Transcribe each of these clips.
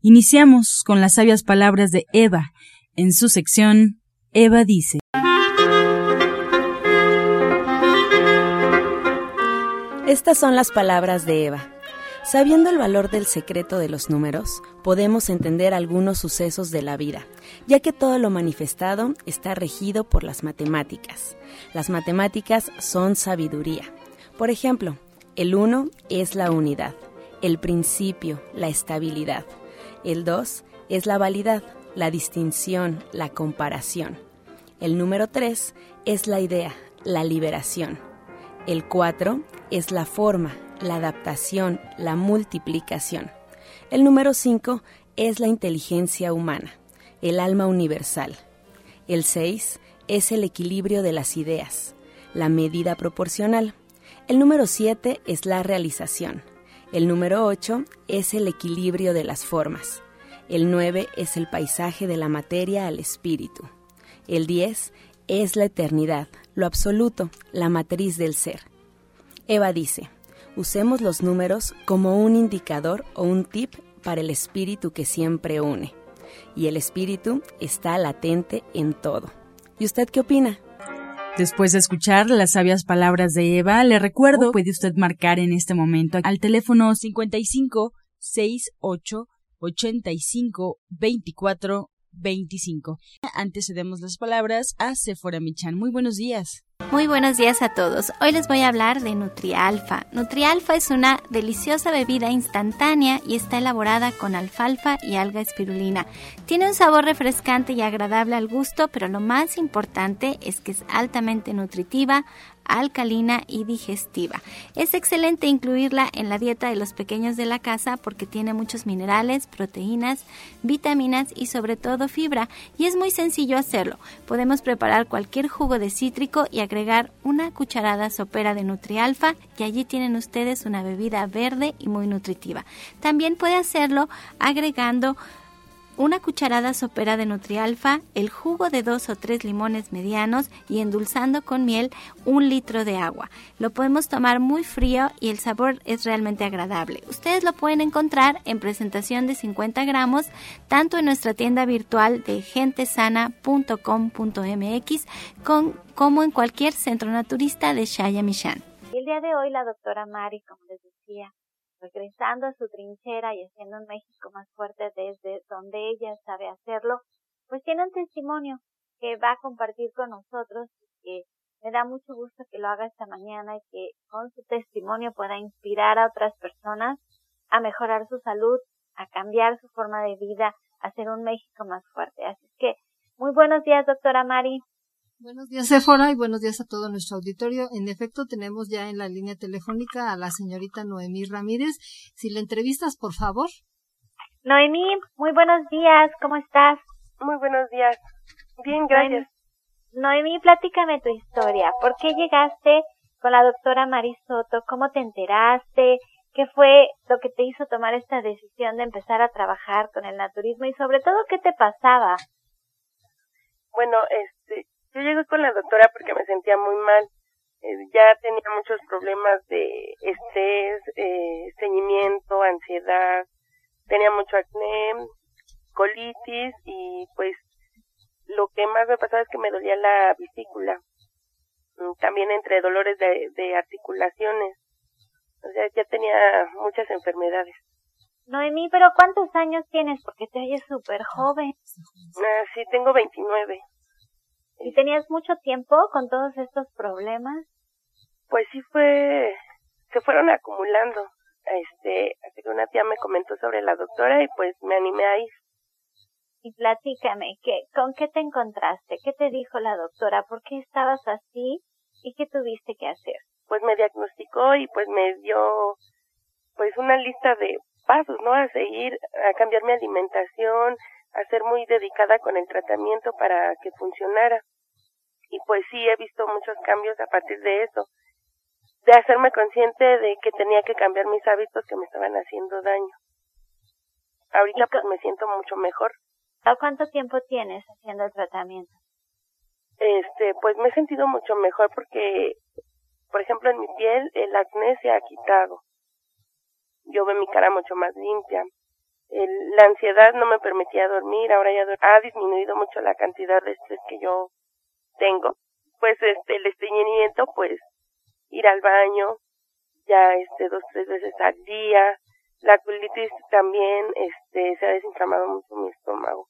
Iniciamos con las sabias palabras de Eva. En su sección, Eva dice. Estas son las palabras de Eva. Sabiendo el valor del secreto de los números, podemos entender algunos sucesos de la vida, ya que todo lo manifestado está regido por las matemáticas. Las matemáticas son sabiduría. Por ejemplo, el 1 es la unidad, el principio, la estabilidad. El 2 es la validad, la distinción, la comparación. El número 3 es la idea, la liberación. El 4 es la forma, la adaptación, la multiplicación. El número 5 es la inteligencia humana, el alma universal. El 6 es el equilibrio de las ideas, la medida proporcional. El número 7 es la realización. El número 8 es el equilibrio de las formas. El 9 es el paisaje de la materia al espíritu. El 10 es la eternidad, lo absoluto, la matriz del ser. Eva dice, usemos los números como un indicador o un tip para el espíritu que siempre une. Y el espíritu está latente en todo. ¿Y usted qué opina? Después de escuchar las sabias palabras de Eva, le recuerdo, puede usted marcar en este momento al teléfono 55 68 85 24 25. Antes cedemos las palabras a Sephora Michan. Muy buenos días. Muy buenos días a todos. Hoy les voy a hablar de Nutrialfa. Nutrialfa es una deliciosa bebida instantánea y está elaborada con alfalfa y alga espirulina. Tiene un sabor refrescante y agradable al gusto, pero lo más importante es que es altamente nutritiva, alcalina y digestiva. Es excelente incluirla en la dieta de los pequeños de la casa porque tiene muchos minerales, proteínas, vitaminas y sobre todo fibra y es muy sencillo hacerlo. Podemos preparar cualquier jugo de cítrico y agregar una cucharada sopera de Nutrialfa y allí tienen ustedes una bebida verde y muy nutritiva. También puede hacerlo agregando una cucharada sopera de Nutrialfa, el jugo de dos o tres limones medianos y endulzando con miel un litro de agua. Lo podemos tomar muy frío y el sabor es realmente agradable. Ustedes lo pueden encontrar en presentación de 50 gramos tanto en nuestra tienda virtual de gentesana.com.mx como en cualquier centro naturista de Shaya Mishan. El día de hoy la doctora Mari, como les decía, regresando a su trinchera y haciendo un México más fuerte desde donde ella sabe hacerlo, pues tiene un testimonio que va a compartir con nosotros y que me da mucho gusto que lo haga esta mañana y que con su testimonio pueda inspirar a otras personas a mejorar su salud, a cambiar su forma de vida, a hacer un México más fuerte. Así que, muy buenos días, doctora Mari. Buenos días, Sephora, y buenos días a todo nuestro auditorio. En efecto, tenemos ya en la línea telefónica a la señorita Noemí Ramírez. Si la entrevistas, por favor. Noemí, muy buenos días, ¿cómo estás? Muy buenos días. Bien, gracias. Noemí, platícame tu historia. ¿Por qué llegaste con la doctora Marisoto? ¿Cómo te enteraste? ¿Qué fue lo que te hizo tomar esta decisión de empezar a trabajar con el naturismo? Y sobre todo, ¿qué te pasaba? Bueno, este, yo llegué con la doctora porque me sentía muy mal. Eh, ya tenía muchos problemas de estrés, eh, ceñimiento, ansiedad, tenía mucho acné, colitis y pues lo que más me pasaba es que me dolía la vesícula. Mm, también entre dolores de, de articulaciones. O sea, ya tenía muchas enfermedades. Noemí, pero ¿cuántos años tienes? Porque te oyes súper joven. Ah, sí, tengo 29. ¿Y tenías mucho tiempo con todos estos problemas? Pues sí fue, se fueron acumulando. Este, así que una tía me comentó sobre la doctora y pues me animé a ir. Y platícame, ¿qué, ¿con qué te encontraste? ¿Qué te dijo la doctora? ¿Por qué estabas así? ¿Y qué tuviste que hacer? Pues me diagnosticó y pues me dio pues una lista de pasos, ¿no? A seguir, a cambiar mi alimentación, a ser muy dedicada con el tratamiento para que funcionara. Y pues sí, he visto muchos cambios a partir de eso, de hacerme consciente de que tenía que cambiar mis hábitos que me estaban haciendo daño. Ahorita pues me siento mucho mejor. ¿A cuánto tiempo tienes haciendo el tratamiento? Este, pues me he sentido mucho mejor porque, por ejemplo, en mi piel el acné se ha quitado. Yo veo mi cara mucho más limpia. El, la ansiedad no me permitía dormir, ahora ya ha disminuido mucho la cantidad de estrés que yo tengo. Pues este, el estreñimiento, pues ir al baño ya este dos tres veces al día. La colitis también este se ha desinflamado mucho mi estómago.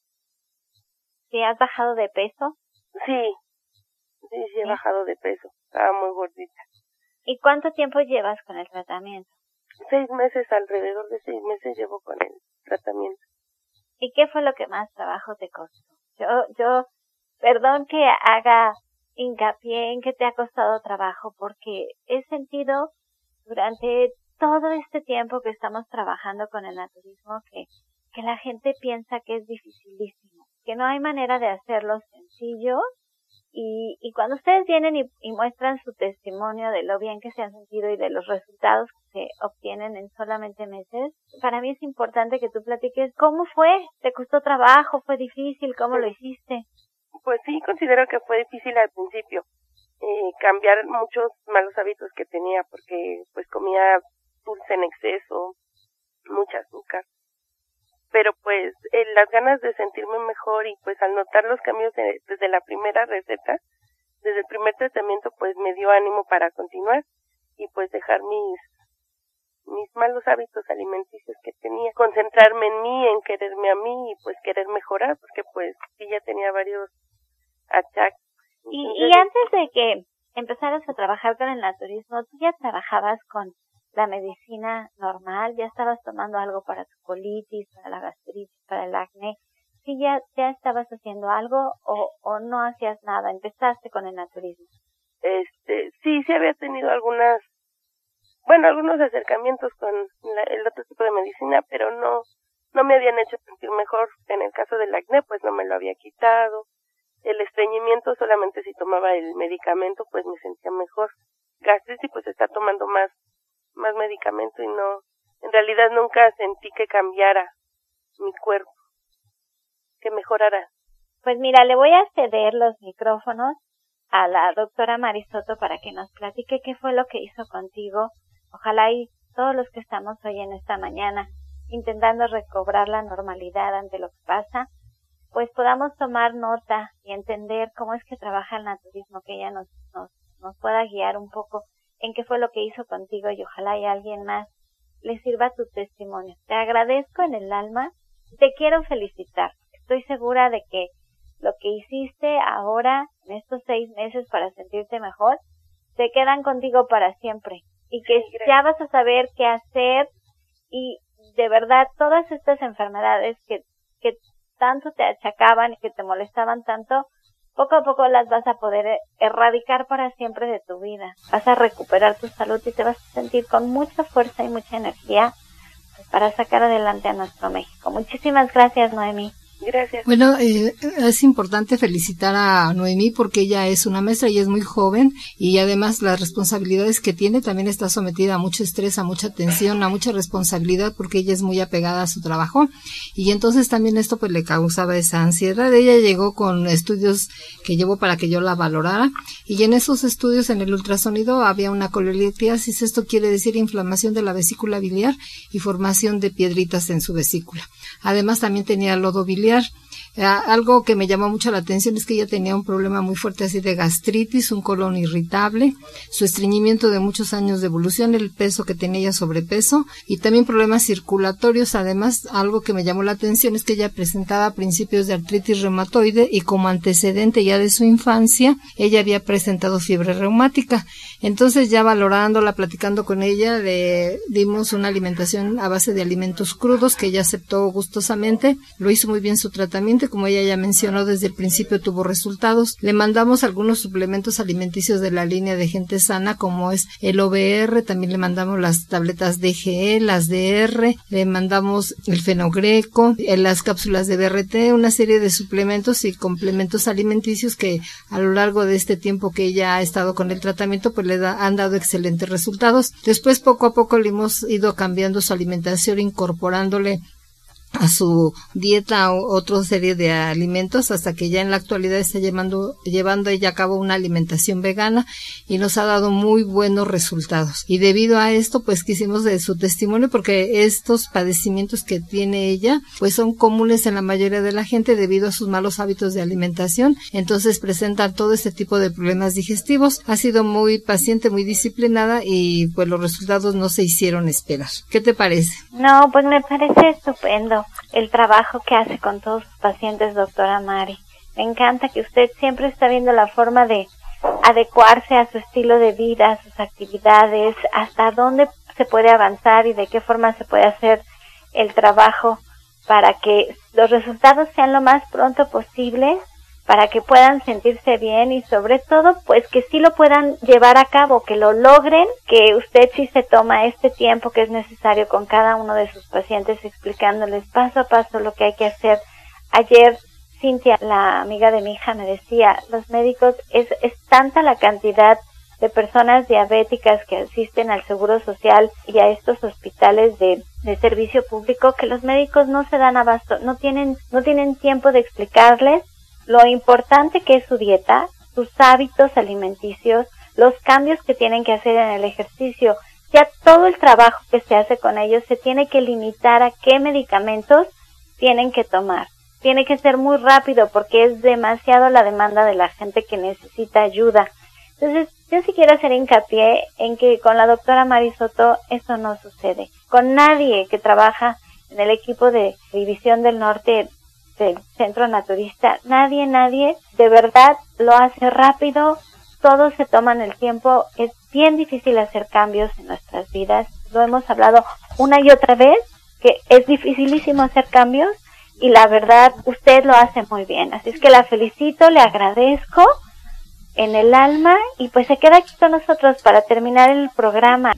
¿Sí has bajado de peso? Sí, sí, sí he bajado de peso. Estaba muy gordita. ¿Y cuánto tiempo llevas con el tratamiento? Seis meses, alrededor de seis meses llevo con el tratamiento. ¿Y qué fue lo que más trabajo te costó? Yo, yo, perdón que haga hincapié en que te ha costado trabajo porque he sentido durante todo este tiempo que estamos trabajando con el naturismo que, que la gente piensa que es dificilísimo, que no hay manera de hacerlo sencillo y, y cuando ustedes vienen y, y, muestran su testimonio de lo bien que se han sentido y de los resultados que se obtienen en solamente meses, para mí es importante que tú platiques cómo fue, te costó trabajo, fue difícil, cómo lo hiciste. Pues sí, considero que fue difícil al principio eh, cambiar muchos malos hábitos que tenía porque pues comía dulce en exceso, mucha azúcar. Pero pues eh, las ganas de sentirme mejor y pues al notar los cambios desde la primera receta, desde el primer tratamiento pues me dio ánimo para continuar y pues dejar mis mis malos hábitos alimenticios que tenía, concentrarme en mí, en quererme a mí y pues querer mejorar, porque pues sí ya tenía varios achaques. Y, y antes de que empezaras a trabajar con el naturismo, ¿tú ya trabajabas con la medicina normal? ¿Ya estabas tomando algo para tu colitis, para la gastritis, para el acné? ¿Sí ya, ya estabas haciendo algo o, o no hacías nada? ¿Empezaste con el naturismo? Este, sí, sí había tenido algunas bueno, algunos acercamientos con el otro tipo de medicina, pero no, no me habían hecho sentir mejor. En el caso del acné, pues no me lo había quitado. El estreñimiento, solamente si tomaba el medicamento, pues me sentía mejor. Gastritis, pues está tomando más, más medicamento y no, en realidad nunca sentí que cambiara mi cuerpo, que mejorara. Pues mira, le voy a ceder los micrófonos a la doctora Marisoto para que nos platique qué fue lo que hizo contigo Ojalá y todos los que estamos hoy en esta mañana intentando recobrar la normalidad ante lo que pasa, pues podamos tomar nota y entender cómo es que trabaja el naturismo, que ella nos, nos, nos pueda guiar un poco en qué fue lo que hizo contigo y ojalá y alguien más le sirva tu testimonio. Te agradezco en el alma, te quiero felicitar. Estoy segura de que lo que hiciste ahora, en estos seis meses para sentirte mejor, te quedan contigo para siempre y que ya vas a saber qué hacer y de verdad todas estas enfermedades que, que tanto te achacaban y que te molestaban tanto, poco a poco las vas a poder erradicar para siempre de tu vida. Vas a recuperar tu salud y te vas a sentir con mucha fuerza y mucha energía para sacar adelante a nuestro México. Muchísimas gracias, Noemí. Gracias. Bueno, eh, es importante felicitar a Noemí porque ella es una maestra y es muy joven y además las responsabilidades que tiene también está sometida a mucho estrés, a mucha tensión, a mucha responsabilidad porque ella es muy apegada a su trabajo y entonces también esto pues le causaba esa ansiedad. Ella llegó con estudios que llevó para que yo la valorara y en esos estudios en el ultrasonido había una colelitiasis, esto quiere decir inflamación de la vesícula biliar y formación de piedritas en su vesícula. Además también tenía lodo biliar eh, algo que me llamó mucho la atención es que ella tenía un problema muy fuerte así de gastritis, un colon irritable, su estreñimiento de muchos años de evolución, el peso que tenía ella sobrepeso y también problemas circulatorios. Además, algo que me llamó la atención es que ella presentaba principios de artritis reumatoide y como antecedente ya de su infancia, ella había presentado fiebre reumática. Entonces ya valorándola, platicando con ella, le dimos una alimentación a base de alimentos crudos que ella aceptó gustosamente, lo hizo muy bien su tratamiento como ella ya mencionó, desde el principio tuvo resultados. Le mandamos algunos suplementos alimenticios de la línea de gente sana, como es el OBR, también le mandamos las tabletas DGE, las DR, le mandamos el fenogreco, eh, las cápsulas de BRT, una serie de suplementos y complementos alimenticios que a lo largo de este tiempo que ella ha estado con el tratamiento, pues le han dado excelentes resultados. Después, poco a poco, le hemos ido cambiando su alimentación, incorporándole a su dieta otra serie de alimentos hasta que ya en la actualidad está llevando, llevando ella a cabo una alimentación vegana y nos ha dado muy buenos resultados. Y debido a esto, pues quisimos de su testimonio porque estos padecimientos que tiene ella, pues son comunes en la mayoría de la gente debido a sus malos hábitos de alimentación. Entonces presentan todo este tipo de problemas digestivos. Ha sido muy paciente, muy disciplinada y pues los resultados no se hicieron esperar. ¿Qué te parece? No, pues me parece estupendo el trabajo que hace con todos sus pacientes, doctora Mari. Me encanta que usted siempre está viendo la forma de adecuarse a su estilo de vida, a sus actividades, hasta dónde se puede avanzar y de qué forma se puede hacer el trabajo para que los resultados sean lo más pronto posible para que puedan sentirse bien y sobre todo pues que sí lo puedan llevar a cabo, que lo logren, que usted sí se toma este tiempo que es necesario con cada uno de sus pacientes explicándoles paso a paso lo que hay que hacer. Ayer Cintia, la amiga de mi hija, me decía, los médicos, es, es tanta la cantidad de personas diabéticas que asisten al Seguro Social y a estos hospitales de, de, servicio público que los médicos no se dan abasto, no tienen, no tienen tiempo de explicarles lo importante que es su dieta, sus hábitos alimenticios, los cambios que tienen que hacer en el ejercicio, ya todo el trabajo que se hace con ellos se tiene que limitar a qué medicamentos tienen que tomar. Tiene que ser muy rápido porque es demasiado la demanda de la gente que necesita ayuda. Entonces, yo sí quiero hacer hincapié en que con la doctora Marisoto eso no sucede. Con nadie que trabaja en el equipo de División del Norte del centro naturista, nadie, nadie de verdad lo hace rápido, todos se toman el tiempo, es bien difícil hacer cambios en nuestras vidas, lo hemos hablado una y otra vez, que es dificilísimo hacer cambios y la verdad usted lo hace muy bien, así es que la felicito, le agradezco en el alma y pues se queda aquí con nosotros para terminar el programa.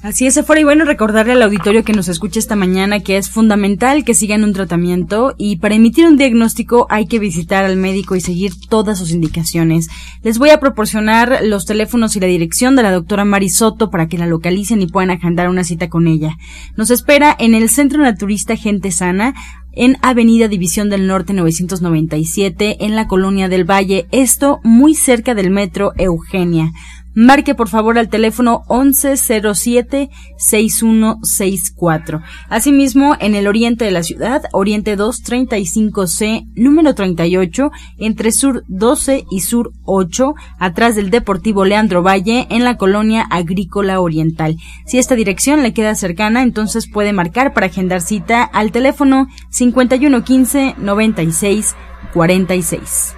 Así es, fuera y bueno, recordarle al auditorio que nos escucha esta mañana que es fundamental que sigan un tratamiento y para emitir un diagnóstico hay que visitar al médico y seguir todas sus indicaciones. Les voy a proporcionar los teléfonos y la dirección de la doctora Marisoto para que la localicen y puedan agendar una cita con ella. Nos espera en el Centro Naturista Gente Sana, en Avenida División del Norte 997 en la Colonia del Valle, esto muy cerca del metro Eugenia. Marque por favor al teléfono 1107-6164. Asimismo, en el oriente de la ciudad, Oriente 235C, número 38, entre Sur 12 y Sur 8, atrás del Deportivo Leandro Valle, en la colonia agrícola oriental. Si esta dirección le queda cercana, entonces puede marcar para agendar cita al teléfono 5115 96 46.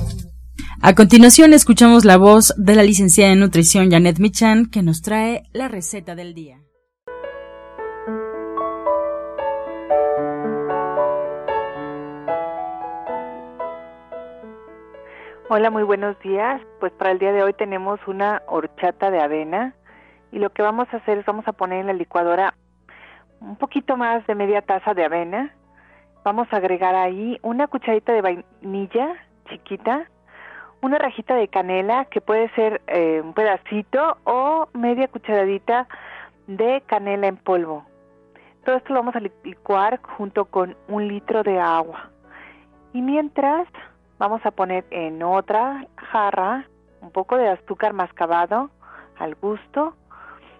A continuación escuchamos la voz de la licenciada en nutrición Janet Michan que nos trae la receta del día. Hola, muy buenos días. Pues para el día de hoy tenemos una horchata de avena y lo que vamos a hacer es vamos a poner en la licuadora un poquito más de media taza de avena. Vamos a agregar ahí una cucharita de vainilla chiquita, una rajita de canela que puede ser eh, un pedacito o media cucharadita de canela en polvo. Todo esto lo vamos a licuar junto con un litro de agua. Y mientras vamos a poner en otra jarra un poco de azúcar mascabado al gusto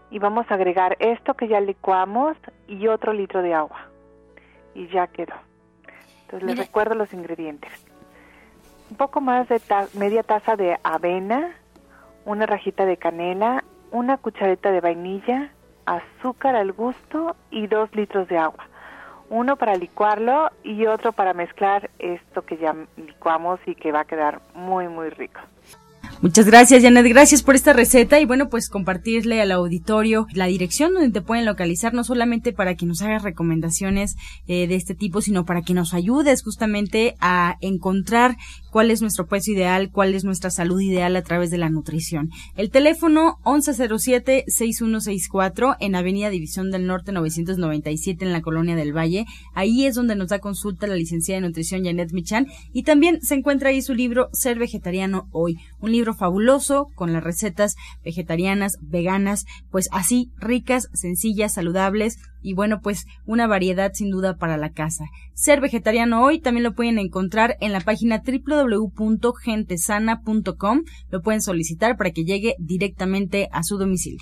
y vamos a agregar esto que ya licuamos y otro litro de agua. Y ya quedó. Entonces les recuerdo los ingredientes un poco más de media taza de avena, una rajita de canela, una cuchareta de vainilla, azúcar al gusto y dos litros de agua. Uno para licuarlo y otro para mezclar esto que ya licuamos y que va a quedar muy, muy rico. Muchas gracias, Janet. Gracias por esta receta y bueno, pues compartirle al auditorio la dirección donde te pueden localizar, no solamente para que nos hagas recomendaciones eh, de este tipo, sino para que nos ayudes justamente a encontrar cuál es nuestro peso ideal, cuál es nuestra salud ideal a través de la nutrición. El teléfono 1107-6164 en Avenida División del Norte 997 en la Colonia del Valle. Ahí es donde nos da consulta la licenciada de nutrición Janet Michan y también se encuentra ahí su libro Ser Vegetariano Hoy, un libro fabuloso con las recetas vegetarianas, veganas, pues así ricas, sencillas, saludables y bueno, pues una variedad sin duda para la casa. Ser vegetariano hoy también lo pueden encontrar en la página www.gentesana.com. Lo pueden solicitar para que llegue directamente a su domicilio.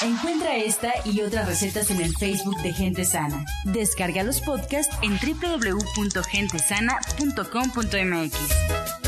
Encuentra esta y otras recetas en el Facebook de Gente Sana. Descarga los podcasts en www.gentesana.com.mx.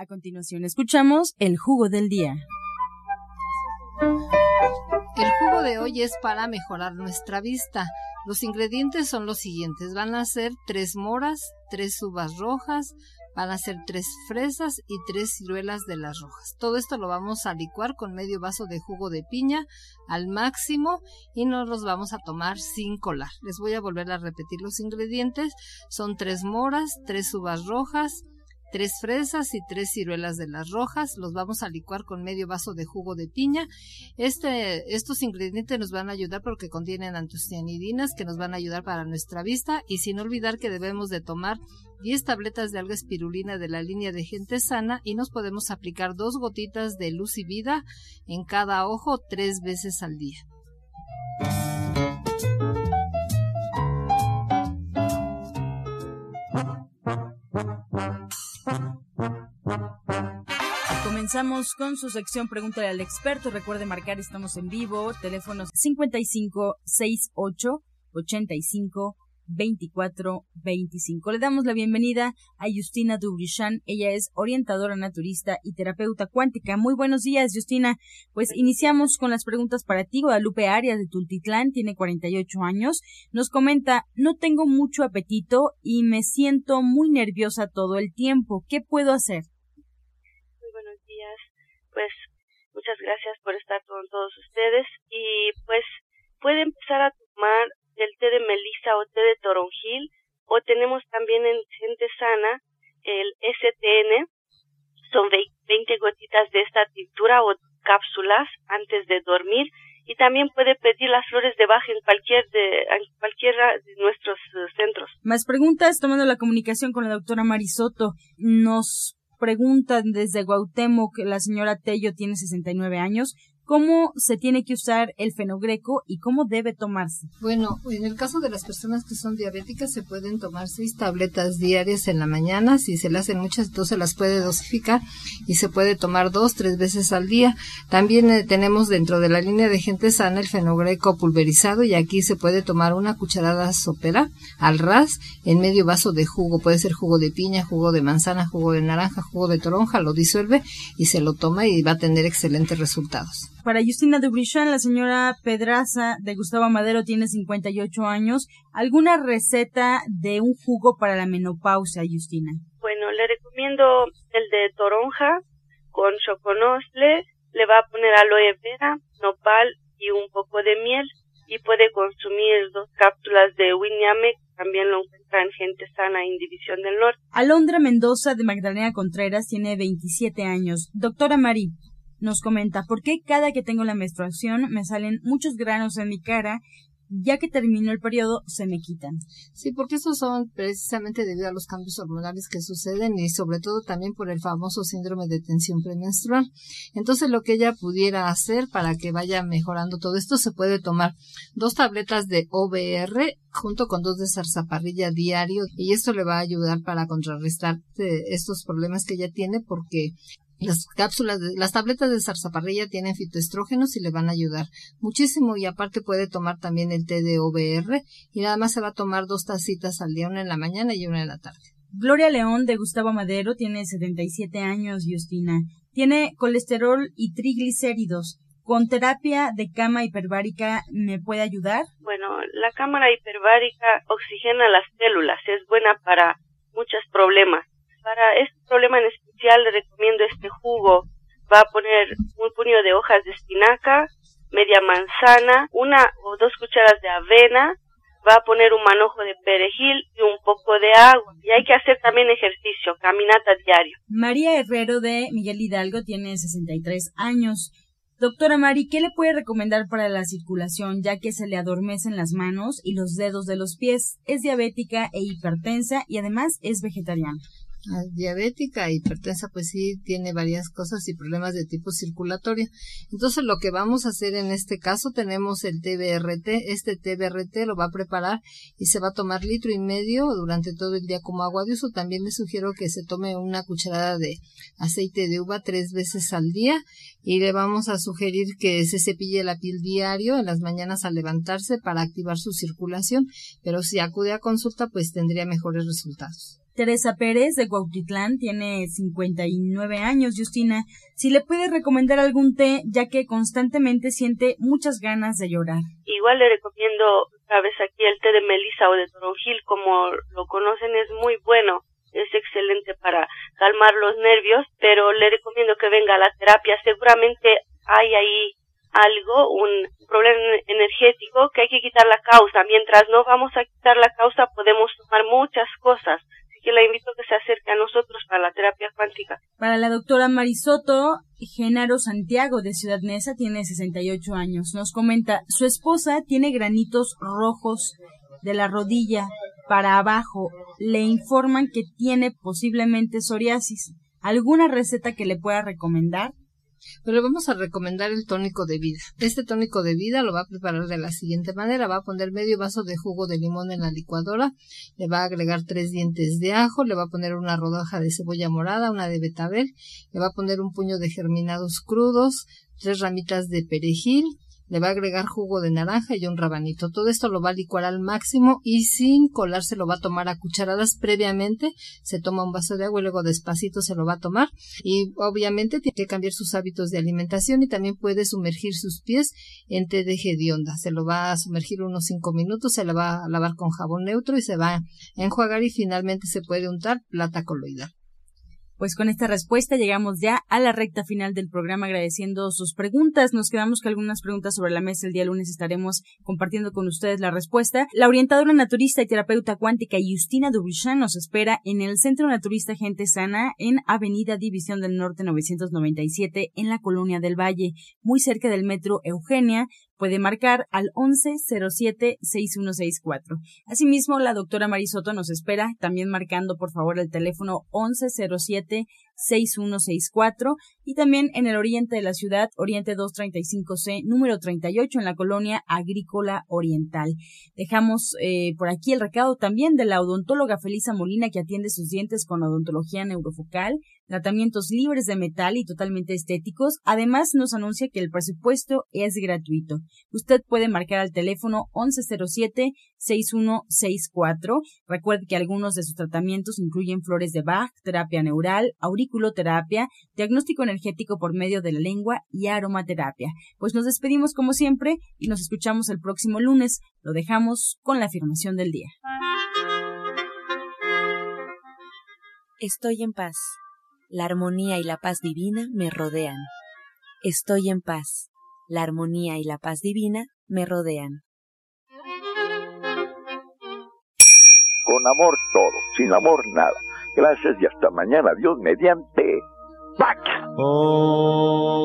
A continuación escuchamos el jugo del día. El jugo de hoy es para mejorar nuestra vista. Los ingredientes son los siguientes. Van a ser tres moras, tres uvas rojas, van a ser tres fresas y tres ciruelas de las rojas. Todo esto lo vamos a licuar con medio vaso de jugo de piña al máximo y nos los vamos a tomar sin colar. Les voy a volver a repetir los ingredientes. Son tres moras, tres uvas rojas, tres fresas y tres ciruelas de las rojas. Los vamos a licuar con medio vaso de jugo de piña. Este, estos ingredientes nos van a ayudar porque contienen antocianidinas que nos van a ayudar para nuestra vista y sin olvidar que debemos de tomar 10 tabletas de alga espirulina de la línea de gente sana y nos podemos aplicar dos gotitas de luz y vida en cada ojo tres veces al día. Comenzamos con su sección Pregúntale al experto. Recuerde marcar, estamos en vivo. Teléfonos 55 68 85 24 25. Le damos la bienvenida a Justina Dubrichan. Ella es orientadora naturista y terapeuta cuántica. Muy buenos días, Justina. Pues iniciamos con las preguntas para ti. Guadalupe Arias de Tultitlán tiene 48 años. Nos comenta, no tengo mucho apetito y me siento muy nerviosa todo el tiempo. ¿Qué puedo hacer? Pues muchas gracias por estar con todos ustedes y pues puede empezar a tomar el té de melisa o té de toronjil o tenemos también en gente sana el STN son 20 gotitas de esta tintura o cápsulas antes de dormir y también puede pedir las flores de baja en cualquier de en cualquiera de nuestros eh, centros. Más preguntas tomando la comunicación con la doctora Marisoto. Nos preguntan desde Guautemoc, la señora Tello tiene 69 años, ¿Cómo se tiene que usar el fenogreco y cómo debe tomarse? Bueno, en el caso de las personas que son diabéticas se pueden tomar seis tabletas diarias en la mañana. Si se le hacen muchas, entonces las puede dosificar y se puede tomar dos, tres veces al día. También eh, tenemos dentro de la línea de gente sana el fenogreco pulverizado y aquí se puede tomar una cucharada sopera al ras en medio vaso de jugo. Puede ser jugo de piña, jugo de manzana, jugo de naranja, jugo de toronja. Lo disuelve y se lo toma y va a tener excelentes resultados. Para Justina Dubrichan, la señora Pedraza de Gustavo Madero tiene 58 años. ¿Alguna receta de un jugo para la menopausia, Justina? Bueno, le recomiendo el de toronja con choconosle, le va a poner aloe vera, nopal y un poco de miel y puede consumir dos cápsulas de Winyame, también lo encuentra en Gente Sana en División del Norte. Alondra Mendoza de Magdalena Contreras tiene 27 años. Doctora Marí, nos comenta, ¿por qué cada que tengo la menstruación me salen muchos granos en mi cara ya que terminó el periodo se me quitan. Sí, porque estos son precisamente debido a los cambios hormonales que suceden y sobre todo también por el famoso síndrome de tensión premenstrual. Entonces lo que ella pudiera hacer para que vaya mejorando todo esto se puede tomar dos tabletas de OBR junto con dos de zarzaparrilla diario y esto le va a ayudar para contrarrestar eh, estos problemas que ella tiene porque las cápsulas, de, las tabletas de zarzaparrilla tienen fitoestrógenos y le van a ayudar muchísimo y aparte puede tomar también el té de OBR y nada más se va a tomar dos tacitas al día, una en la mañana y una en la tarde. Gloria León de Gustavo Madero tiene 77 años, Justina. Tiene colesterol y triglicéridos. ¿Con terapia de cama hiperbárica me puede ayudar? Bueno, la cámara hiperbárica oxigena las células, es buena para muchos problemas. Para este problema en especial le recomiendo este jugo. Va a poner un puño de hojas de espinaca, media manzana, una o dos cucharas de avena, va a poner un manojo de perejil y un poco de agua. Y hay que hacer también ejercicio, caminata diario. María Herrero de Miguel Hidalgo tiene 63 años. Doctora Mari, ¿qué le puede recomendar para la circulación ya que se le adormecen las manos y los dedos de los pies? Es diabética e hipertensa y además es vegetariana. Diabética, hipertensa, pues sí tiene varias cosas y problemas de tipo circulatorio. Entonces lo que vamos a hacer en este caso tenemos el TBRT. Este TBRT lo va a preparar y se va a tomar litro y medio durante todo el día como agua de uso. También le sugiero que se tome una cucharada de aceite de uva tres veces al día y le vamos a sugerir que se cepille la piel diario en las mañanas al levantarse para activar su circulación. Pero si acude a consulta pues tendría mejores resultados. Teresa Pérez de Cuautitlán tiene 59 años. Justina, si le puede recomendar algún té, ya que constantemente siente muchas ganas de llorar. Igual le recomiendo, sabes, aquí el té de melisa o de toronjil, como lo conocen, es muy bueno. Es excelente para calmar los nervios, pero le recomiendo que venga a la terapia. Seguramente hay ahí algo, un problema energético que hay que quitar la causa. Mientras no vamos a quitar la causa, podemos tomar muchas cosas que la invito a que se acerque a nosotros para la terapia cuántica. Para la doctora Marisoto, Genaro Santiago de Ciudad Neza tiene 68 años. Nos comenta, su esposa tiene granitos rojos de la rodilla para abajo. Le informan que tiene posiblemente psoriasis. ¿Alguna receta que le pueda recomendar? Pero vamos a recomendar el tónico de vida. Este tónico de vida lo va a preparar de la siguiente manera. Va a poner medio vaso de jugo de limón en la licuadora, le va a agregar tres dientes de ajo, le va a poner una rodaja de cebolla morada, una de betabel, le va a poner un puño de germinados crudos, tres ramitas de perejil, le va a agregar jugo de naranja y un rabanito. Todo esto lo va a licuar al máximo y sin colarse lo va a tomar a cucharadas previamente. Se toma un vaso de agua y luego despacito se lo va a tomar. Y obviamente tiene que cambiar sus hábitos de alimentación y también puede sumergir sus pies en té de hedionda. Se lo va a sumergir unos cinco minutos, se lo va a lavar con jabón neutro y se va a enjuagar y finalmente se puede untar plata coloidal. Pues con esta respuesta llegamos ya a la recta final del programa agradeciendo sus preguntas. Nos quedamos con algunas preguntas sobre la mesa. El día lunes estaremos compartiendo con ustedes la respuesta. La orientadora naturista y terapeuta cuántica Justina Dubuchan nos espera en el Centro Naturista Gente Sana en Avenida División del Norte 997 en la Colonia del Valle, muy cerca del Metro Eugenia puede marcar al 1107-6164. Asimismo, la doctora Marisoto nos espera, también marcando por favor el teléfono 1107 6164 y también en el oriente de la ciudad, Oriente 235C, número 38 en la colonia agrícola oriental. Dejamos eh, por aquí el recado también de la odontóloga Felisa Molina que atiende sus dientes con odontología neurofocal, tratamientos libres de metal y totalmente estéticos. Además nos anuncia que el presupuesto es gratuito. Usted puede marcar al teléfono 1107-6164. Recuerde que algunos de sus tratamientos incluyen flores de Bach, terapia neural, auriculoterapia, diagnóstico energético por medio de la lengua y aromaterapia. Pues nos despedimos como siempre y nos escuchamos el próximo lunes. Lo dejamos con la afirmación del día. Estoy en paz. La armonía y la paz divina me rodean. Estoy en paz. La armonía y la paz divina me rodean. Con amor todo, sin amor nada. Gracias y hasta mañana. Dios mediante. ¡Pax! Oh.